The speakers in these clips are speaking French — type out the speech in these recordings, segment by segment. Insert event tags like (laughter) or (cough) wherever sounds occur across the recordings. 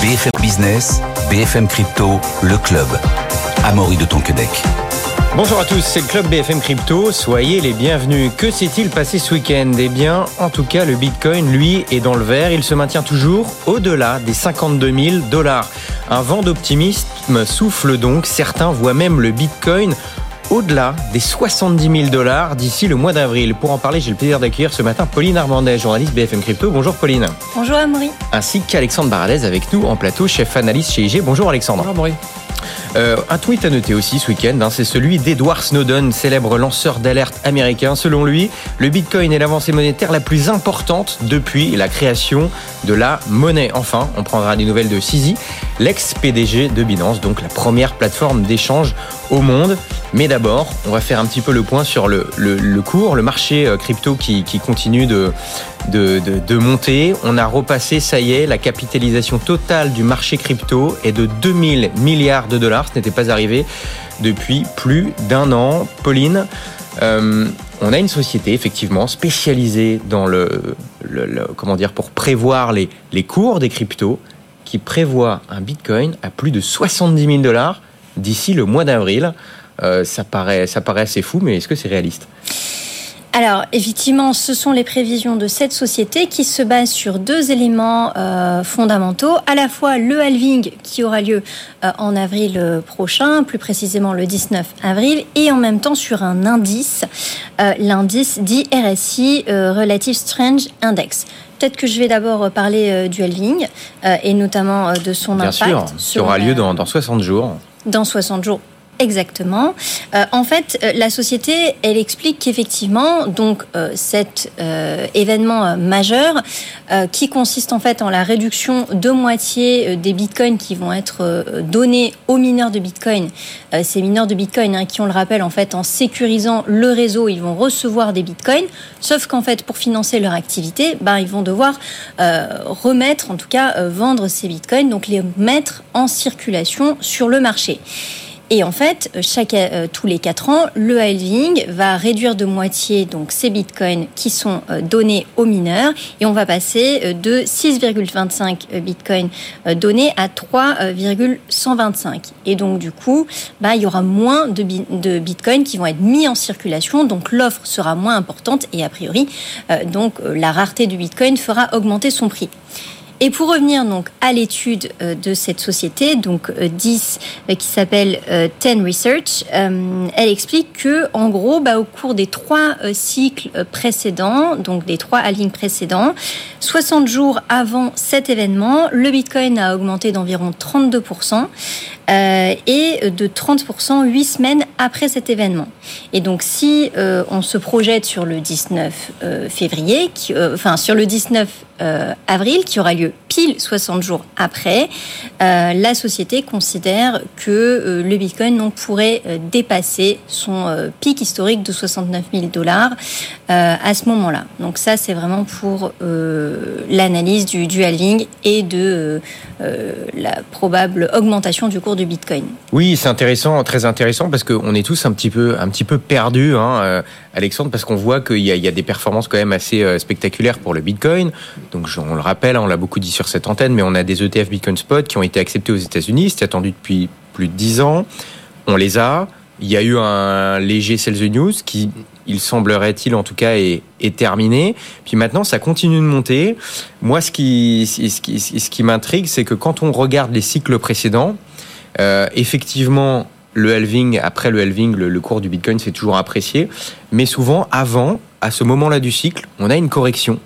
BFM Business, BFM Crypto, le club. Amaury de Tonquedec. Bonjour à tous, c'est le club BFM Crypto, soyez les bienvenus. Que s'est-il passé ce week-end? Eh bien, en tout cas, le Bitcoin, lui, est dans le vert. Il se maintient toujours au-delà des 52 000 dollars. Un vent d'optimisme souffle donc. Certains voient même le Bitcoin au-delà des 70 000 dollars d'ici le mois d'avril. Pour en parler, j'ai le plaisir d'accueillir ce matin Pauline Armandais, journaliste BFM Crypto. Bonjour Pauline. Bonjour Amaury. Ainsi qu'Alexandre Baradez avec nous en plateau, chef analyste chez IG. Bonjour Alexandre. Bonjour Amaury. Euh, un tweet à noter aussi ce week-end, hein, c'est celui d'Edward Snowden, célèbre lanceur d'alerte américain. Selon lui, le Bitcoin est l'avancée monétaire la plus importante depuis la création de la monnaie. Enfin, on prendra des nouvelles de Sisi, l'ex-PDG de Binance, donc la première plateforme d'échange au monde. Mais d'abord, on va faire un petit peu le point sur le, cours, le marché euh, crypto qui, continue de, de, de, monter. On a repassé, ça y est, la capitalisation totale du marché crypto est de 2000 milliards de dollars. N'était pas arrivé depuis plus d'un an. Pauline, euh, on a une société effectivement spécialisée dans le, comment dire pour prévoir les, les cours des cryptos qui prévoit un Bitcoin à plus de 70 000 dollars d'ici le mois d'avril. Euh, ça, paraît, ça paraît assez fou, mais est-ce que c'est réaliste? Alors, effectivement, ce sont les prévisions de cette société qui se basent sur deux éléments euh, fondamentaux. À la fois le halving qui aura lieu euh, en avril prochain, plus précisément le 19 avril, et en même temps sur un indice, l'indice dit RSI, Relative Strange Index. Peut-être que je vais d'abord parler du halving et notamment de son Bien impact. Sûr, qui aura lieu dans, dans 60 jours dans 60 jours Exactement. Euh, en fait, euh, la société, elle explique qu'effectivement, donc euh, cet événement majeur, qui consiste en fait en la réduction de moitié des bitcoins qui vont être donnés aux mineurs de bitcoin. ces mineurs de bitcoin, hein, qui on le rappelle, en fait, en sécurisant le réseau, ils vont recevoir des bitcoins. Sauf qu'en fait, pour financer leur activité, ben, ils vont devoir remettre, en tout cas, vendre ces bitcoins, donc les mettre en circulation sur le marché. Et en fait, chaque, euh, tous les quatre ans, le halving va réduire de moitié donc ces bitcoins qui sont euh, donnés aux mineurs et on va passer euh, de 6,25 bitcoins donnés à 3,125. Et donc du coup, bah, il y aura moins de, de bitcoins qui vont être mis en circulation, donc l'offre sera moins importante et a priori, donc la rareté du bitcoin fera augmenter son prix. Et pour revenir donc à l'étude euh, de cette société, donc 10 euh, euh, qui s'appelle Ten Research, elle explique que en gros, bah, au cours des trois cycles précédents, donc des trois halvings précédents, 60 jours avant cet événement, le Bitcoin a augmenté d'environ 32% et de 30% 8 semaines après cet événement. Et donc si on se projette sur le 19 février, enfin sur le 19 euh, avril, qui aura lieu pile 60 jours après, euh, la société considère que euh, le Bitcoin pourrait dépasser son pic historique de 69 000 dollars à ce moment-là. Donc ça, c'est vraiment pour l'analyse du, du, halving et de la probable augmentation du cours du Bitcoin. Oui, c'est intéressant, très intéressant, parce qu'on est tous un petit peu, un petit peu perdus, hein, Alexandre, parce qu'on voit qu'il y, a des performances quand même assez spectaculaires pour le Bitcoin. Donc on le rappelle, on l'a beaucoup dit sur cette antenne, mais on a des ETF Bitcoin Spot qui ont été acceptés aux États-Unis, c'était attendu depuis plus de 10 ans. On les a. Il y a eu un léger the news qui, il semblerait-il en tout cas, est, terminé. Puis maintenant, ça continue de monter. Moi, ce qui m'intrigue, c'est que quand on regarde les cycles précédents, euh, effectivement, le halving, après le halving, le, le cours du Bitcoin, c'est toujours apprécié. Mais souvent, avant, à ce moment-là du cycle, on a une correction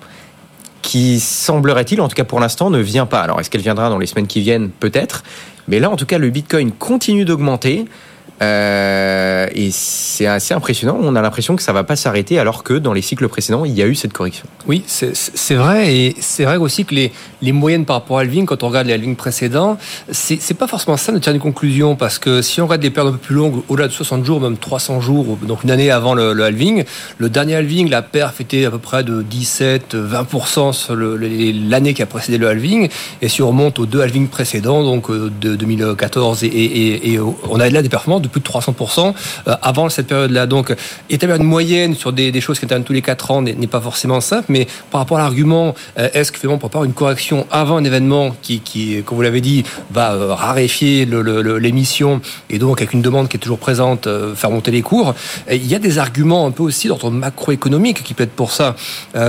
qui semblerait-il, en tout cas pour l'instant, ne vient pas. Alors est-ce qu'elle viendra dans les semaines qui viennent? Peut-être. Mais là, en tout cas, le Bitcoin continue d'augmenter. Euh, et c'est assez impressionnant. On a l'impression que ça va pas s'arrêter, alors que dans les cycles précédents, il y a eu cette correction. Oui, c'est vrai. Et c'est vrai aussi que les, moyennes par rapport à halving, quand on regarde les halvings précédents, c'est pas forcément ça de tirer une conclusion. Parce que si on regarde des périodes un peu plus longues, au-delà de 60 jours, même 300 jours, donc une année avant le, le halving, le dernier halving, la perf était à peu près de 17-20% sur l'année qui a précédé le halving. Et si on remonte aux deux halvings précédents, donc euh, de 2014 et, et, et on a là des performances de plus de 300% avant cette période-là. Donc, établir une moyenne sur des, choses qui interviennent tous les 4 ans n'est pas forcément simple, mais par rapport à l'argument, est-ce que finalement, pour avoir une correction avant un événement qui, comme vous l'avez dit, va raréfier l'émission et donc avec une demande qui est toujours présente, faire monter les cours, il y a des arguments un peu aussi d'ordre macroéconomique qui être pour ça.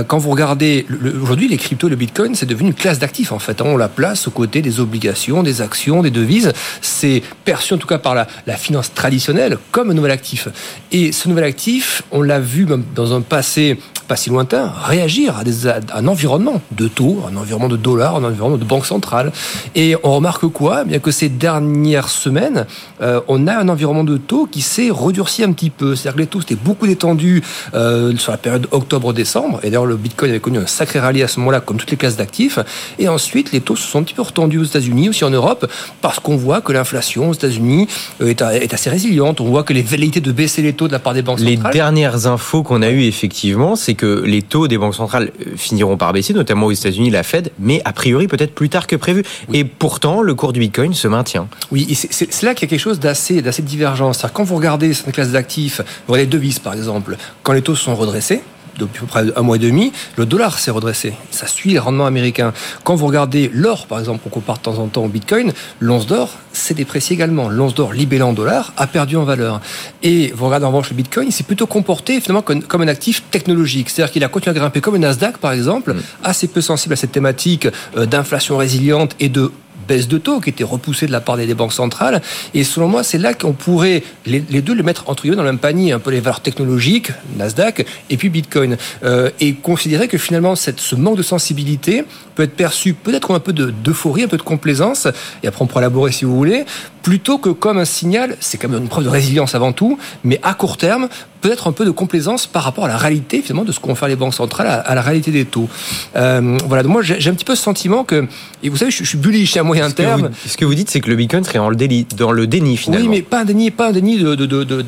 Quand vous regardez, aujourd'hui, les cryptos, le bitcoin, c'est devenu une classe d'actifs en fait. On la place aux côtés des obligations, des actions, des devises. C'est perçu en tout cas par la, finance traditionnelle comme un nouvel actif. Et ce nouvel actif, on l'a vu dans un passé pas si lointain, réagir à, des, un environnement de taux, un environnement de dollars, un environnement de banque centrale. Et on remarque quoi? Eh Bien que ces dernières semaines, euh, on a un environnement de taux qui s'est redurci un petit peu. C'est-à-dire que les taux étaient beaucoup détendus euh, sur la période octobre-décembre. Et d'ailleurs, le Bitcoin avait connu un sacré rallye à ce moment-là, comme toutes les classes d'actifs. Et ensuite, les taux se sont un petit peu retendus aux États-Unis, aussi en Europe, parce qu'on voit que l'inflation aux États-Unis euh, est, est, assez résiliente. On voit que les velléités de baisser les taux de la part des banques centrales. Les dernières infos qu'on a eues, effectivement, c'est que les taux des banques centrales euh, finiront par baisser, notamment aux États-Unis, la Fed, mais a priori peut-être plus tard que prévu. Et pourtant, le cours du Bitcoin se maintient. Oui, c'est là qu'il y a quelque chose d'assez divergent. Quand vous regardez cette classe d'actifs, vous regardez les devises par exemple, quand les taux sont redressés, depuis à peu près un mois et demi, le dollar s'est redressé. Ça suit les rendements américains. Quand vous regardez l'or, par exemple, qu'on compare de temps en temps au bitcoin, l'once d'or s'est déprécié également. L'once d'or libellée en dollars a perdu en valeur. Et vous regardez en revanche le bitcoin, il s'est plutôt comporté finalement comme, un actif technologique. C'est-à-dire qu'il a continué à grimper comme le Nasdaq, par exemple, mm. assez peu sensible à cette thématique euh, d'inflation résiliente et de baisse de taux qui était repoussée de la part des banques centrales. Et selon moi, c'est là qu'on pourrait les, deux les mettre entre guillemets dans le même panier, un peu les valeurs technologiques, Nasdaq, et puis Bitcoin, euh, et considérer que finalement cette, ce manque de sensibilité peut être perçu peut-être comme un peu d'euphorie, un peu de complaisance, et après on pourra élaborer si vous voulez, plutôt que comme un signal, c'est quand même une preuve de résilience avant tout, mais à court terme, peut-être un peu de complaisance par rapport à la réalité finalement de ce qu'ont fait les banques centrales, à, la réalité des taux. Euh, voilà, donc moi j'ai un petit peu ce sentiment que, et vous savez, je, suis bullish à moyen terme. ce que vous dites, c'est que le Bitcoin serait dans le, déni, dans le déni finalement. Oui, mais pas un déni, pas un déni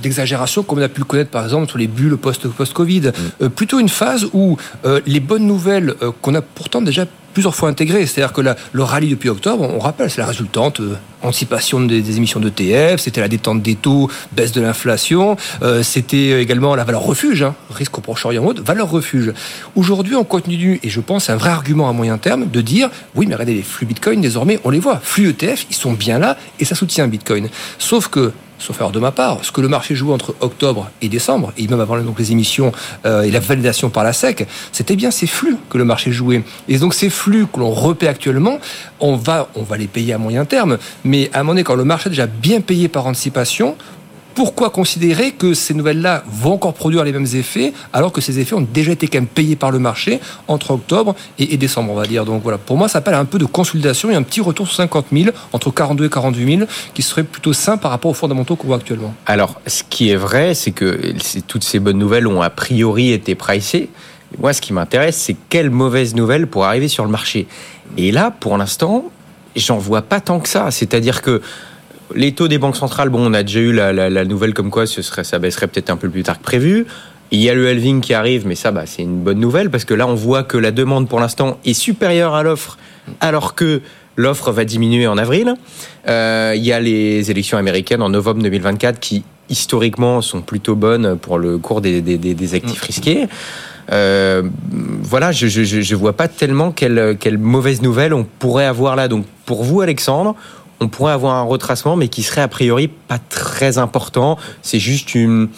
d'exagération de, comme on a pu le connaître par exemple sur les bulles post-Covid. Mm. Euh, plutôt une phase où euh, les bonnes nouvelles qu'on a pourtant déjà plusieurs fois intégré. C'est-à-dire que le rallye depuis octobre, on rappelle, c'est la résultante euh, anticipation des, émissions d'ETF, c'était la détente des taux, baisse de l'inflation, euh, c'était également la valeur refuge, hein, risque au Proche-Orient valeur refuge. Aujourd'hui, on continue, et je pense un vrai argument à moyen terme, de dire, oui, mais regardez, les flux Bitcoin, désormais, on les voit. Flux ETF, ils sont bien là, et ça soutient Bitcoin. Sauf que sauf erreur de ma part, ce que le marché joue entre octobre et décembre, et même avant donc les émissions euh, et la validation par la SEC, c'était bien ces flux que le marché jouait. Et donc ces flux que l'on repaie actuellement, on va, on va les payer à moyen terme, mais à un moment donné, quand le marché a déjà bien payé par anticipation, pourquoi considérer que ces nouvelles-là vont encore produire les mêmes effets alors que ces effets ont déjà été quand même payés par le marché entre octobre et, décembre, on va dire. Donc voilà, pour moi, ça appelle un peu de consolidation et un petit retour sur 50 000, entre 42 et 48 000, qui serait plutôt sain par rapport aux fondamentaux qu'on voit actuellement. Alors, ce qui est vrai, c'est que toutes ces bonnes nouvelles ont a priori été pricées. Moi, ce qui m'intéresse, c'est quelles mauvaises nouvelles pour arriver sur le marché. Et là, pour l'instant, j'en vois pas tant que ça. C'est-à-dire que les taux des banques centrales, bon, on a déjà eu la, nouvelle comme quoi ce serait, ça baisserait peut-être un peu plus tard que prévu. Il y a le halving qui arrive, mais ça, bah, c'est une bonne nouvelle parce que là, on voit que la demande pour l'instant est supérieure à l'offre, alors que l'offre va diminuer en avril. Euh, il y a les élections américaines en novembre 2024 qui, historiquement, sont plutôt bonnes pour le cours des, actifs mm. risqués. Euh, voilà, je, je, vois pas tellement quelle, quelle mauvaise nouvelle on pourrait avoir là. Donc, pour vous, Alexandre, on pourrait avoir un retracement, mais qui serait a priori pas très important. C'est juste une,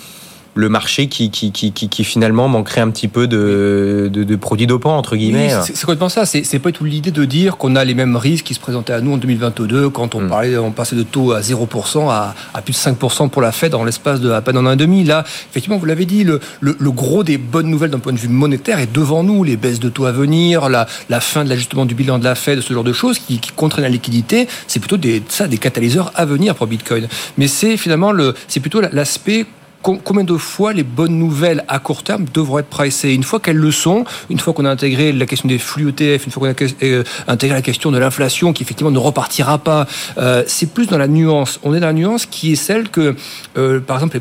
le marché qui, qui, qui, qui, finalement manquerait un petit peu de, de, produits dopants, entre guillemets. c'est complètement ça. C'est pas tout l'idée de dire qu'on a les mêmes risques qui se présentaient à nous en 2022 quand on, hmm. parlait, on passait de taux à 0% à, à plus de 5% pour la Fed dans l'espace de à peine un an et demi. Là, effectivement, vous l'avez dit, le, le, gros des bonnes nouvelles d'un point de vue monétaire est devant nous. Les baisses de taux à venir, la, la fin de l'ajustement du bilan de la Fed, ce genre de choses qui, qui contraignent la liquidité, c'est plutôt des, ça, des catalyseurs à venir pour Bitcoin. Mais c'est finalement le, c'est plutôt l'aspect combien de fois les bonnes nouvelles à court terme devront être pricées Une fois qu'elles le sont, une fois qu'on a intégré la question des flux ETF, une fois qu'on a euh, intégré la question de l'inflation qui effectivement ne repartira pas, euh, c'est plus dans la nuance. On est dans la nuance qui est celle que, euh, par exemple,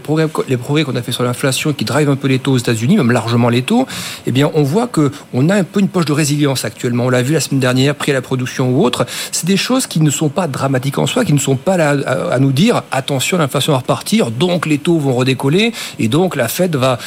les progrès, qu'on a fait sur l'inflation qui drive un peu les taux aux États-Unis, même largement les taux, eh bien, on voit que on a un peu une poche de résilience actuellement. On l'a vu la semaine dernière, prix à la production ou autre. C'est des choses qui ne sont pas dramatiques en soi, qui ne sont pas là à, nous dire attention, l'inflation va repartir, donc les taux vont redécoller et donc la Fed va,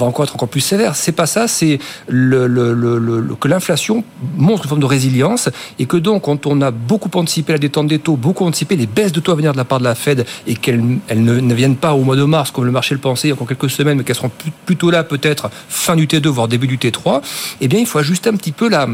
encore être encore plus sévère. C'est pas ça, c'est que l'inflation montre une forme de résilience et que donc quand on a beaucoup anticipé la détente des taux, beaucoup anticipé les baisses de taux à venir de la part de la Fed et qu'elles elles ne, ne, viennent pas au mois de mars comme le marché le pensait encore quelques semaines, mais qu'elles seront plutôt là peut-être fin du T2 voire début du T3, eh bien il faut ajuster un petit peu la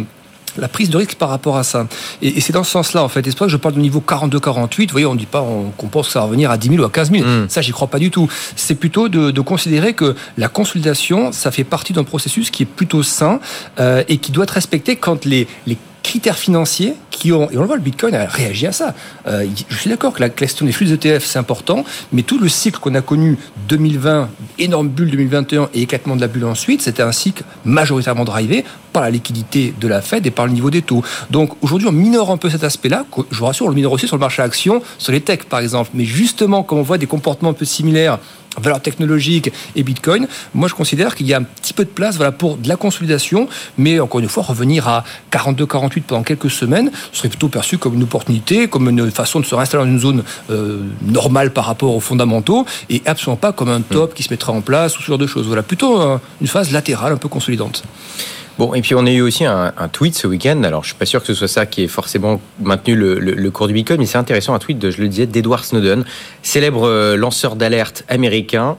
la prise de risque par rapport à ça. Et, c'est dans ce sens-là, en fait. Et c'est pour ça que je parle du niveau 42-48. Vous voyez, on ne dit pas qu'on pense que ça va revenir à 10 000 ou à 15 000. Mm. Ça, j'y crois pas du tout. C'est plutôt de, considérer que la consolidation, ça fait partie d'un processus qui est plutôt sain euh, et qui doit être respecté quand les, les critères financiers qui ont, et on le voit, le Bitcoin a réagi à ça. Euh, je suis d'accord que la question des flux ETF, c'est important, mais tout le cycle qu'on a connu 2020, énorme bulle 2021 et éclatement de la bulle ensuite, c'était un cycle majoritairement drivé par la liquidité de la Fed et par le niveau des taux. Donc aujourd'hui, on minore un peu cet aspect-là. Je vous rassure, on le minore aussi sur le marché action, sur les techs par exemple. Mais justement, comme on voit des comportements un peu similaires valeurs technologiques et Bitcoin, moi je considère qu'il y a un petit peu de place voilà, pour de la consolidation, mais encore une fois, revenir à 42-48 pendant quelques semaines serait plutôt perçu comme une opportunité, comme une façon de se réinstaller dans une zone euh, normale par rapport aux fondamentaux, et absolument pas comme un top qui se mettra en place ou ce genre de choses. Voilà, plutôt une phase latérale un peu consolidante. Bon, et puis on a eu aussi un, tweet ce week-end. Alors, je suis pas sûr que ce soit ça qui ait forcément maintenu le, cours du Bitcoin, mais c'est intéressant un tweet de, je le disais, d'Edward Snowden, célèbre euh, lanceur d'alerte américain,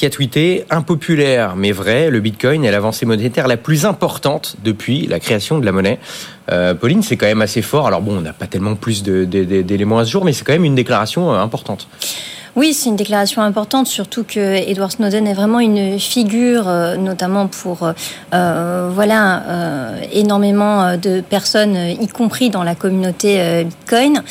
qui a tweeté impopulaire mais vrai, le Bitcoin est l'avancée monétaire la plus importante depuis la création de la monnaie. Euh, Pauline, c'est quand même assez fort. Alors bon, on n'a pas tellement plus d'éléments à ce jour, mais c'est quand même une déclaration euh, importante. Oui, c'est une déclaration importante, surtout que Edward Snowden est vraiment une figure, euh, notamment pour euh, euh, voilà énormément de personnes, y compris dans la communauté Bitcoin,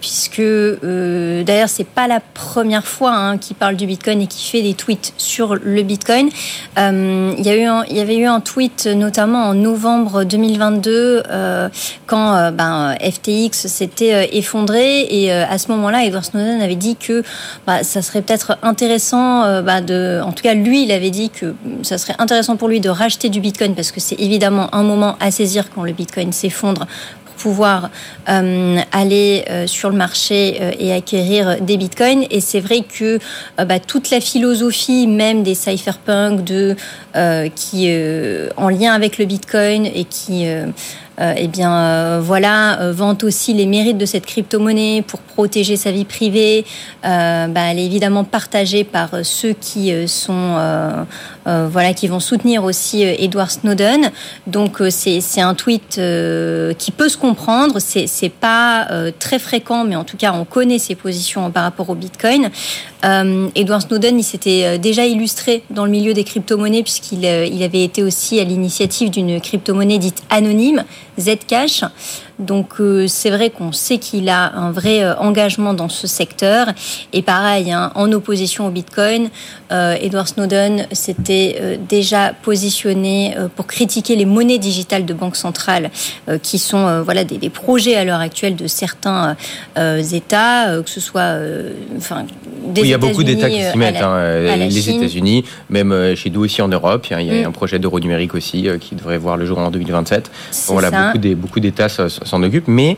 puisque d'ailleurs c'est pas la première fois hein, qu'il parle du Bitcoin et qui fait des tweets sur le Bitcoin. il y il y avait eu un tweet notamment en novembre 2022 quand ben, FTX s'était effondré et à ce moment-là, Edward Snowden avait dit que bah, ça serait peut-être intéressant, euh, bah, de, en tout cas lui, il avait dit que ça serait intéressant pour lui de racheter du Bitcoin parce que c'est évidemment un moment à saisir quand le Bitcoin s'effondre pour pouvoir euh, aller euh, sur le marché et acquérir des bitcoins. Et c'est vrai que bah, toute la philosophie même des cypherpunks de, qui, en lien avec le bitcoin et qui eh bien euh, voilà, euh, vante aussi les mérites de cette crypto-monnaie pour protéger sa vie privée. Bah, elle est évidemment partagée par ceux qui sont voilà qui vont soutenir aussi Edward Snowden. Donc c'est un tweet qui peut se comprendre. C'est pas très fréquent, mais en tout cas on connaît ses positions par rapport au Bitcoin. Edward Snowden, il s'était déjà illustré dans le milieu des crypto-monnaies puisqu'il il avait été aussi à l'initiative d'une crypto-monnaie dite anonyme Zcash. Donc euh, c'est vrai qu'on sait qu'il a un vrai euh, engagement dans ce secteur. Et pareil, hein, en opposition au Bitcoin, euh, Edward Snowden s'était déjà positionné pour critiquer les monnaies digitales de banque centrale, qui sont voilà des, projets à l'heure actuelle de certains États, que ce soit enfin des Il y a beaucoup d'États qui s'y mettent, hein, les États-Unis, même chez nous aussi en Europe. Il y a, mm. un projet d'euro numérique aussi qui devrait voir le jour en 2027. voilà, beaucoup d'États s'en occupent, mais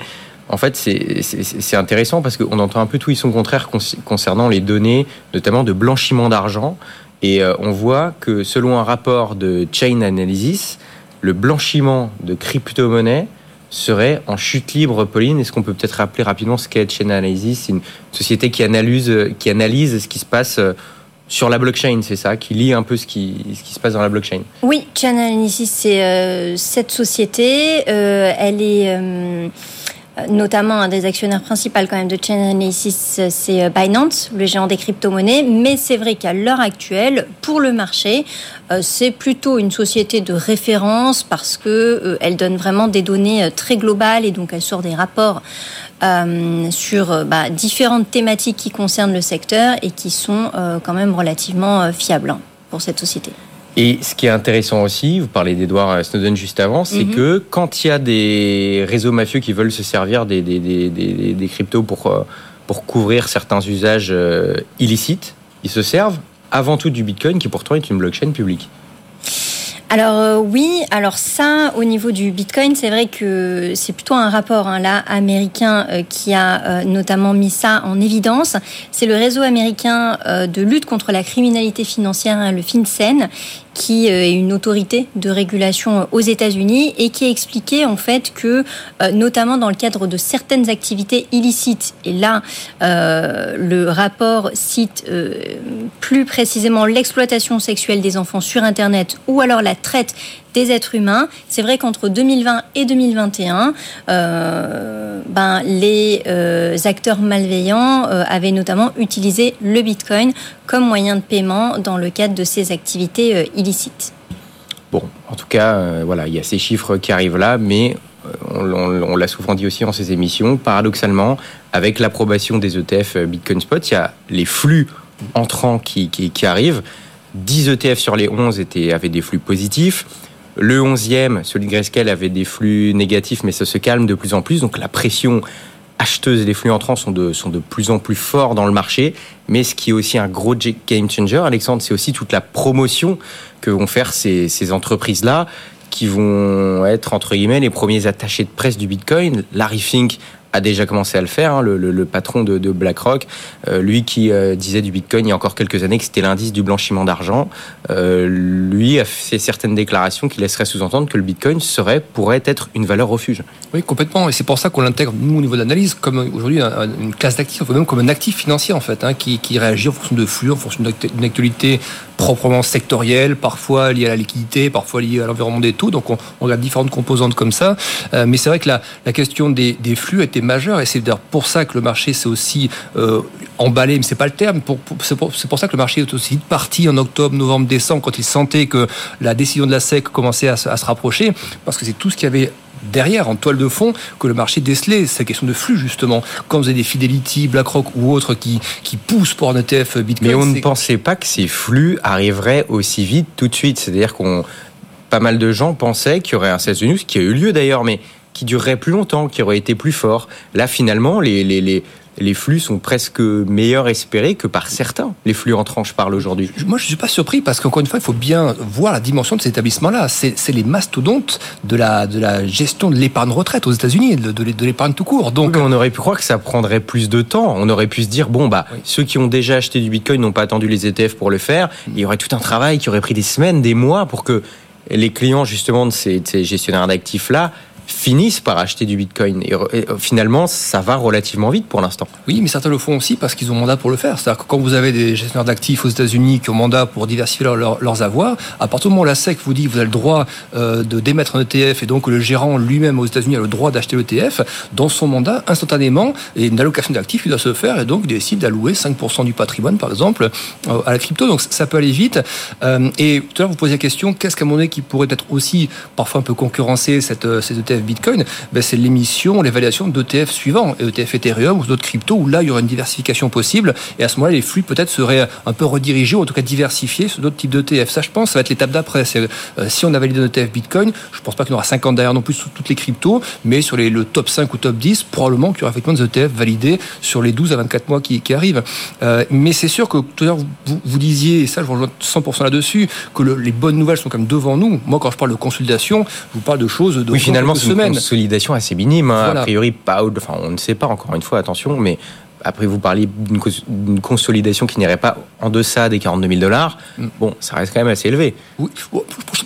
en fait, c'est intéressant parce qu'on entend un peu tout et son contraire concernant les données, notamment de blanchiment d'argent. Et euh, on voit que selon un rapport de Chain Analysis, le blanchiment de crypto-monnaies serait en chute libre, Pauline. Est-ce qu'on peut peut-être rappeler rapidement ce qu'est Chain Analysis? C'est une société qui analyse, qui analyse ce qui se passe euh, sur la blockchain, c'est ça, qui lit un peu ce qui, se passe dans la blockchain. Oui, Chain Analysis, c'est euh, cette société. Euh, elle est notamment un des actionnaires principaux quand même de Chainalysis, c'est Binance, le géant des crypto-monnaies. Mais c'est vrai qu'à l'heure actuelle, pour le marché, c'est plutôt une société de référence parce que elle donne vraiment des données très globales et donc elle sort des rapports sur bah, différentes thématiques qui concernent le secteur et qui sont quand même relativement fiables hein, pour cette société. Et ce qui est intéressant aussi, vous parlez d'Edward Snowden juste avant, c'est mhm. que quand il y a des réseaux mafieux qui veulent se servir des, des, des, des cryptos pour, euh, pour couvrir certains usages euh, illicites, ils se servent avant tout du Bitcoin qui pourtant est une blockchain publique. Alors euh, oui, alors ça, au niveau du Bitcoin, c'est vrai que c'est plutôt un rapport hein, américain qui a notamment mis ça en évidence. C'est le réseau américain de lutte contre la criminalité financière, hein, le FinCEN, qui euh, est une autorité de régulation aux États-Unis et qui a expliqué en fait que, euh, notamment dans le cadre de certaines activités illicites, et là, euh, le rapport cite plus précisément l'exploitation sexuelle des enfants sur Internet ou alors la traite des êtres humains. C'est vrai qu'entre 2020 et 2021, euh, ben, les euh, acteurs malveillants euh, avaient notamment utilisé le Bitcoin comme moyen de paiement dans le cadre de ces activités illicites. Bon, en tout cas, voilà, il y a ces chiffres qui arrivent là, mais on, l'a souvent dit aussi dans ces émissions, paradoxalement, avec l'approbation des ETF Bitcoin Spot, il y a les flux entrants qui, qui arrivent. 10 ETF sur les 11 étaient, avaient des flux positifs. Le 11e, celui de Grayscale, avait des flux négatifs, mais ça se calme de plus en plus. Donc la pression acheteuse des flux entrants sont de, sont de plus en plus forts dans le marché. Mais ce qui est aussi un gros game changer, Alexandre, c'est aussi toute la promotion que vont faire ces, ces entreprises-là qui vont être, entre guillemets, les premiers attachés de presse du Bitcoin. Larry Fink a déjà commencé à le faire, hein, le, patron de, BlackRock, euh, lui qui euh, disait du Bitcoin il y a encore quelques années que c'était l'indice du blanchiment d'argent, euh, lui a fait certaines déclarations qui laisseraient sous-entendre que le Bitcoin serait, pourrait être une valeur refuge. Oui, complètement, et c'est pour ça qu'on l'intègre, nous, au niveau d'analyse, comme aujourd'hui une classe d'actifs, même comme un actif financier, en fait, hein, qui, qui réagit en fonction de flux, en fonction d'une actualité proprement sectorielle, parfois liée à la liquidité, parfois liée à l'environnement des taux. Donc on, regarde différentes composantes comme ça. mais c'est vrai que la, question des, flux était majeur et c'est pour ça que le marché s'est aussi euh, emballé, mais c'est pas le terme. c'est, pour, ça que le marché est aussi parti en octobre, novembre, décembre quand il sentait que la décision de la SEC commençait à, se rapprocher, parce que c'est tout ce qu'il y avait derrière, en toile de fond, que le marché décelait. C'est la question de flux, justement. Quand vous avez des Fidelity, BlackRock ou autres qui, qui poussent pour un ETF Bitcoin. Mais on ne pensait pas que ces flux arriveraient aussi vite tout de suite. C'est-à-dire qu'on. Pas mal de gens pensaient qu'il y aurait un 16 news, qui a eu lieu d'ailleurs, mais qui durerait plus longtemps, qui aurait été plus fort. Là, finalement, les, les, les, les flux sont presque meilleurs espérés que par certains. Les flux entrants, je parle aujourd'hui. Moi, je ne suis pas surpris parce qu'encore une fois, il faut bien voir la dimension de cet établissement-là. C'est les mastodontes de la, de la gestion de l'épargne retraite aux États-Unis, de, de l'épargne tout court. Donc, on aurait pu croire que ça prendrait plus de temps. On aurait pu se dire, bon, bah, ceux qui ont déjà acheté du Bitcoin n'ont pas attendu les ETF pour le faire. Il y aurait tout un travail qui aurait pris des semaines, des mois pour que les clients, justement, de ces, de ces gestionnaires d'actifs-là finissent par acheter du Bitcoin. Et, finalement, ça va relativement vite pour l'instant. Oui, mais certains le font aussi parce qu'ils ont mandat pour le faire. C'est-à-dire que quand vous avez des gestionnaires d'actifs aux États-Unis qui ont mandat pour diversifier leurs avoirs, à partir du moment où la SEC vous dit que vous avez le droit euh, de démettre un ETF et donc le gérant lui-même aux États-Unis a le droit d'acheter l'ETF, dans son mandat, instantanément, et une allocation d'actifs, il doit se faire et donc il décide d'allouer 5% du patrimoine, par exemple, euh, à la crypto. Donc ça peut aller vite. Euh, et tout à l'heure, vous posiez la question, qu'est-ce qu'à mon avis qui pourrait être aussi parfois un peu concurrencer cette, ces ETF Bitcoin, ben c'est l'émission, l'évaluation d'ETF suivants, ETF Ethereum ou d'autres cryptos, où là, il y aura une diversification possible. Et à ce moment-là, les flux peut-être seraient un peu redirigés, ou en tout cas diversifiés sur d'autres types d'ETF. Ça, je pense, ça va être l'étape d'après. Euh, si on a validé un ETF Bitcoin, je ne pense pas qu'il y aura 50 derrière non plus sur toutes les cryptos, mais sur les, le top 5 ou top 10, probablement qu'il y aura effectivement des ETF validés sur les 12 à 24 mois qui, arrivent. Euh, mais c'est sûr que tout à l'heure, vous, vous, disiez, et ça, je vous rejoins 100% là-dessus, que les bonnes nouvelles sont quand même devant nous. Moi, quand je parle de consolidation, je vous parle de choses de oui, finalement, une consolidation assez minime. Hein. A priori, pas, enfin, on ne sait pas encore une fois, attention, mais après vous parliez d'une consolidation qui n'irait pas en deçà des 42 000 dollars. Mm. Bon, ça reste quand même assez élevé. Oui,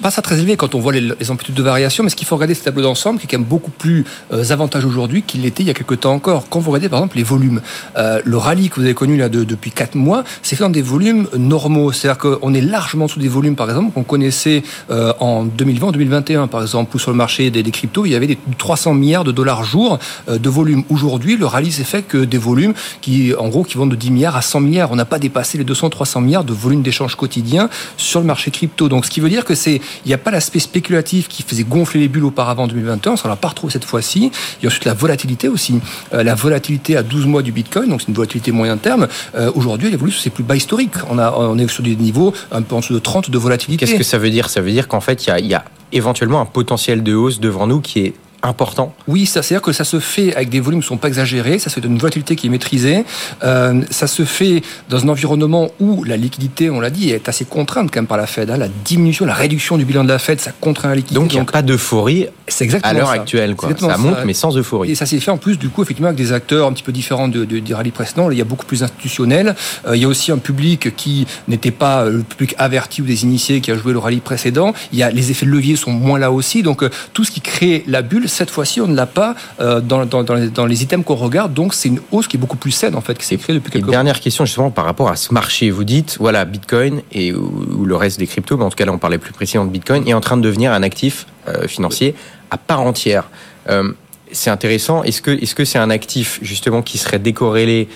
pas ça très élevé quand on voit les, amplitudes de variation, mais ce qu'il faut regarder, ce tableau d'ensemble qui est quand même beaucoup plus euh, avantageux aujourd'hui qu'il l'était il y a quelques temps encore. Quand vous regardez par exemple les volumes, euh, le rallye que vous avez connu là depuis 4 mois, c'est fait dans des volumes normaux. C'est-à-dire qu'on est largement sous des volumes, par exemple, qu'on connaissait euh, en 2020, 2021, par exemple, où sur le marché des, des cryptos, il y avait des 300 milliards de dollars jour de volume. Aujourd'hui, le rallye s'est fait que des volumes qui, en gros, qui vont de 10 milliards à 100 milliards. On n'a pas dépassé les 200, 300 milliards de volume d'échange quotidien sur le marché crypto. Donc, ce qui veut dire que c'est, il n'y a pas l'aspect spéculatif qui faisait gonfler les bulles auparavant en 2021. Ça ne l'a pas retrouvé cette fois-ci. Il y a ensuite la volatilité aussi. Euh, la volatilité à 12 mois du Bitcoin, donc c'est une volatilité moyen terme. Euh, aujourd'hui, elle évolue sur ses plus bas historiques. A, on est sur des niveaux un peu en dessous de 30 de volatilité. Qu'est-ce que ça veut dire? Ça veut dire qu'en fait, il y a éventuellement un potentiel de hausse devant nous qui est important Oui, ça, c'est-à-dire que ça se fait avec des volumes qui ne sont pas exagérés, ça se fait d'une volatilité qui est maîtrisée, euh, ça se fait dans un environnement où la liquidité, on l'a dit, est assez contrainte quand même par la Fed. Hein. La diminution, la réduction du bilan de la Fed, ça contraint la liquidité. Donc il n'y a pas d'euphorie à l'heure actuelle. Quoi. Ça monte, mais sans euphorie. Et ça s'est fait en plus, du coup, effectivement, avec des acteurs un petit peu différents de, de, des rallyes précédents. Il y a beaucoup plus institutionnel. Euh, il y a aussi un public qui n'était pas euh, le public averti ou des initiés qui a joué le rallye précédent. Il y a, les effets de levier sont moins là aussi. Donc tout ce qui crée la bulle, cette fois-ci, on ne l'a pas euh, dans, dans, les, items qu'on regarde. Donc, c'est une hausse qui est beaucoup plus saine, en fait, qui s'est créée depuis quelques et Dernière question, justement, par rapport à ce marché. Vous dites, voilà, Bitcoin et ou, le reste des cryptos, mais en tout cas, là, on parlait plus précisément de Bitcoin, est en train de devenir un actif euh, financier à part entière. Euh, c'est intéressant. Est-ce que est-ce que c'est un actif, justement, qui serait décorrélé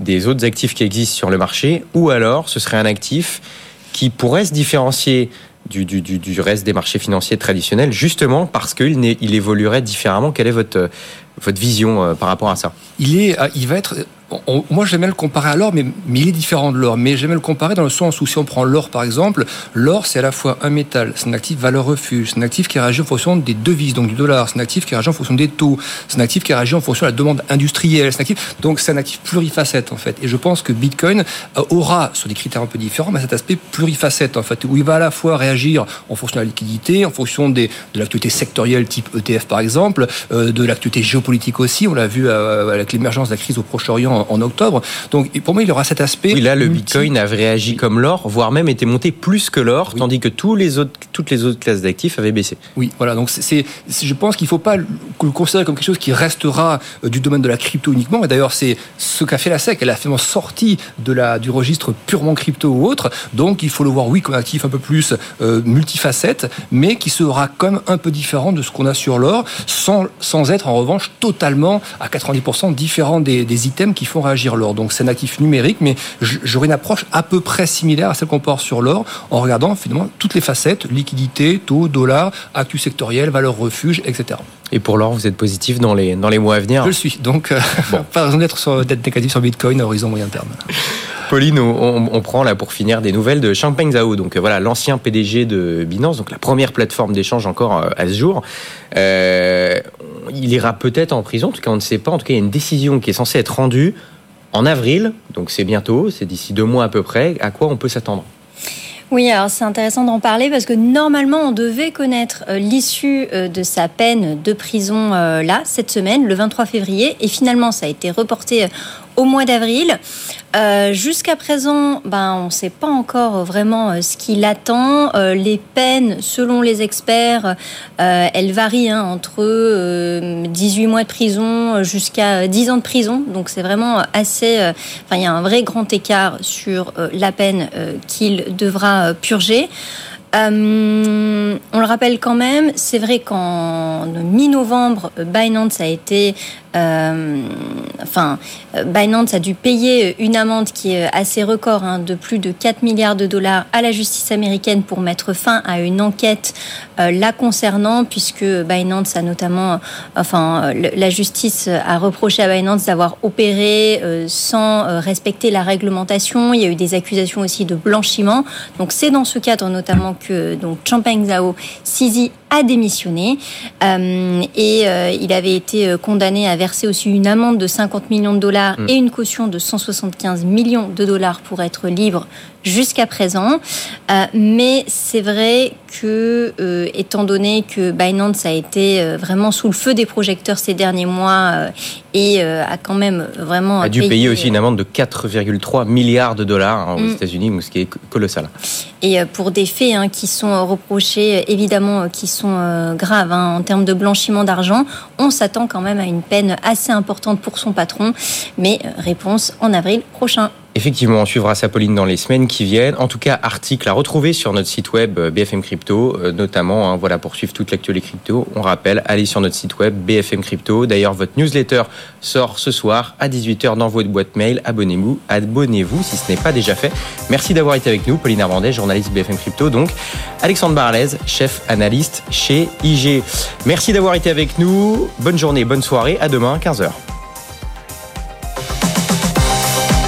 des autres actifs qui existent sur le marché, ou alors ce serait un actif qui pourrait se différencier du, du, reste des marchés financiers traditionnels, justement parce qu'il il évoluerait différemment. Quelle est votre, votre vision euh, par rapport à ça? Il, est, il va être moi j'aimais le comparer à l'or, mais, il est différent de l'or. Mais j'aimais le comparer dans le sens où si on prend l'or par exemple, l'or c'est à la fois un métal, c'est un actif valeur refuge, c'est un actif qui réagit en fonction des devises, donc du dollar, c'est un actif qui réagit en fonction des taux, c'est un actif qui réagit en fonction de la demande industrielle, c'est un actif, donc c'est un actif plurifacette en fait. Et je pense que Bitcoin euh, aura sur des critères un peu différents, mais cet aspect plurifacette en fait, où il va à la fois réagir en fonction de la liquidité, en fonction des, de l'activité sectorielle type ETF par exemple, euh, de l'activité géopolitique aussi. On l'a vu euh, avec l'émergence de la crise au Proche-Orient en, octobre. Donc pour moi, il aura cet aspect. Oui, là, le Bitcoin a réagi comme l'or, voire même était monté plus que l'or, tandis que tous les autres, toutes les autres classes d'actifs avaient baissé. Oui, voilà. Donc c'est, je pense qu'il ne faut pas le considérer comme quelque chose qui restera euh, du domaine de la crypto uniquement. Et d'ailleurs, c'est ce qu'a fait la SEC. Elle a fait sortie de la, du registre purement crypto ou autre. Donc il faut le voir, oui, comme un actif un peu plus euh, multifacette, mais qui sera comme un peu différent de ce qu'on a sur l'or, sans, sans être en revanche totalement à 90% différent des, des items qui font réagir l'or. Donc c'est un actif numérique, mais j'aurais une approche à peu près similaire à celle qu'on porte sur l'or, en regardant finalement toutes les facettes, liquidité, taux, dollar, actu sectoriel, valeur refuge, etc. Et pour l'or, vous êtes positif dans les, dans les mois à venir Je le suis, donc euh, (laughs) pas raison d'être négatif sur Bitcoin à horizon moyen terme. Pauline, on, prend là pour finir des nouvelles de Champagne Zhao, donc euh, voilà l'ancien PDG de Binance, donc la première plateforme d'échange encore euh, à ce jour. Il ira peut-être en prison, en tout cas on ne sait pas. En tout cas, il y a une décision qui est censée être rendue en avril, donc c'est bientôt, c'est d'ici deux mois à peu près. À quoi on peut s'attendre? Oui, alors c'est intéressant d'en parler parce que normalement on devait connaître euh, l'issue euh, de sa peine de prison euh, là, cette semaine, le 23 février, et finalement ça a été reporté au mois d'avril. Euh, jusqu'à présent, ben, on ne sait pas encore vraiment euh, ce qui l'attend. Euh, les peines, selon les experts, elles varient hein, entre 18 mois de prison jusqu'à 10 ans de prison. Donc c'est vraiment assez... Enfin, il y a un vrai grand écart sur la peine qu'il devra purger. On le rappelle quand même, c'est vrai qu'en mi-novembre, Binance a été, enfin, Binance a dû payer une amende qui est assez record, hein, de plus de 4 milliards de dollars à la justice américaine pour mettre fin à une enquête euh, la concernant, puisque Binance a notamment, enfin, la justice a reproché à Binance d'avoir opéré sans respecter la réglementation. Il y a eu des accusations aussi de blanchiment. Donc c'est dans ce cadre notamment que donc Champagne Zhao Sisi a démissionné euh, et euh, il avait été euh, condamné à verser aussi une amende de 50 millions de dollars mm. et une caution de 175 millions de dollars pour être libre jusqu'à présent. mais c'est vrai que, euh, étant donné que Binance a été euh, vraiment sous le feu des projecteurs ces derniers mois euh, et a quand même vraiment a dû payer aussi une amende de 4,3 milliards de dollars hein, aux mm. États-Unis, ce qui est colossal. Et pour des faits hein, qui sont reprochés, évidemment, qui sont graves hein, en termes de blanchiment d'argent, on s'attend quand même à une peine assez importante pour son patron. Mais réponse en avril prochain. Effectivement, on suivra sa Pauline dans les semaines qui viennent. En tout cas, article à retrouver sur notre site web euh, BFM Crypto, euh, notamment. Hein, voilà pour suivre toute l'actualité crypto. On rappelle, allez sur notre site web BFM Crypto. D'ailleurs, votre newsletter sort ce soir à 18h dans votre boîte mail. Abonnez-vous, abonnez-vous si ce n'est pas déjà fait. Merci d'avoir été avec nous, Pauline Armandais, journaliste BFM Crypto. Donc, Alexandre Barlez, chef analyste chez IG. Merci d'avoir été avec nous. Bonne journée, bonne soirée. À demain, 15h.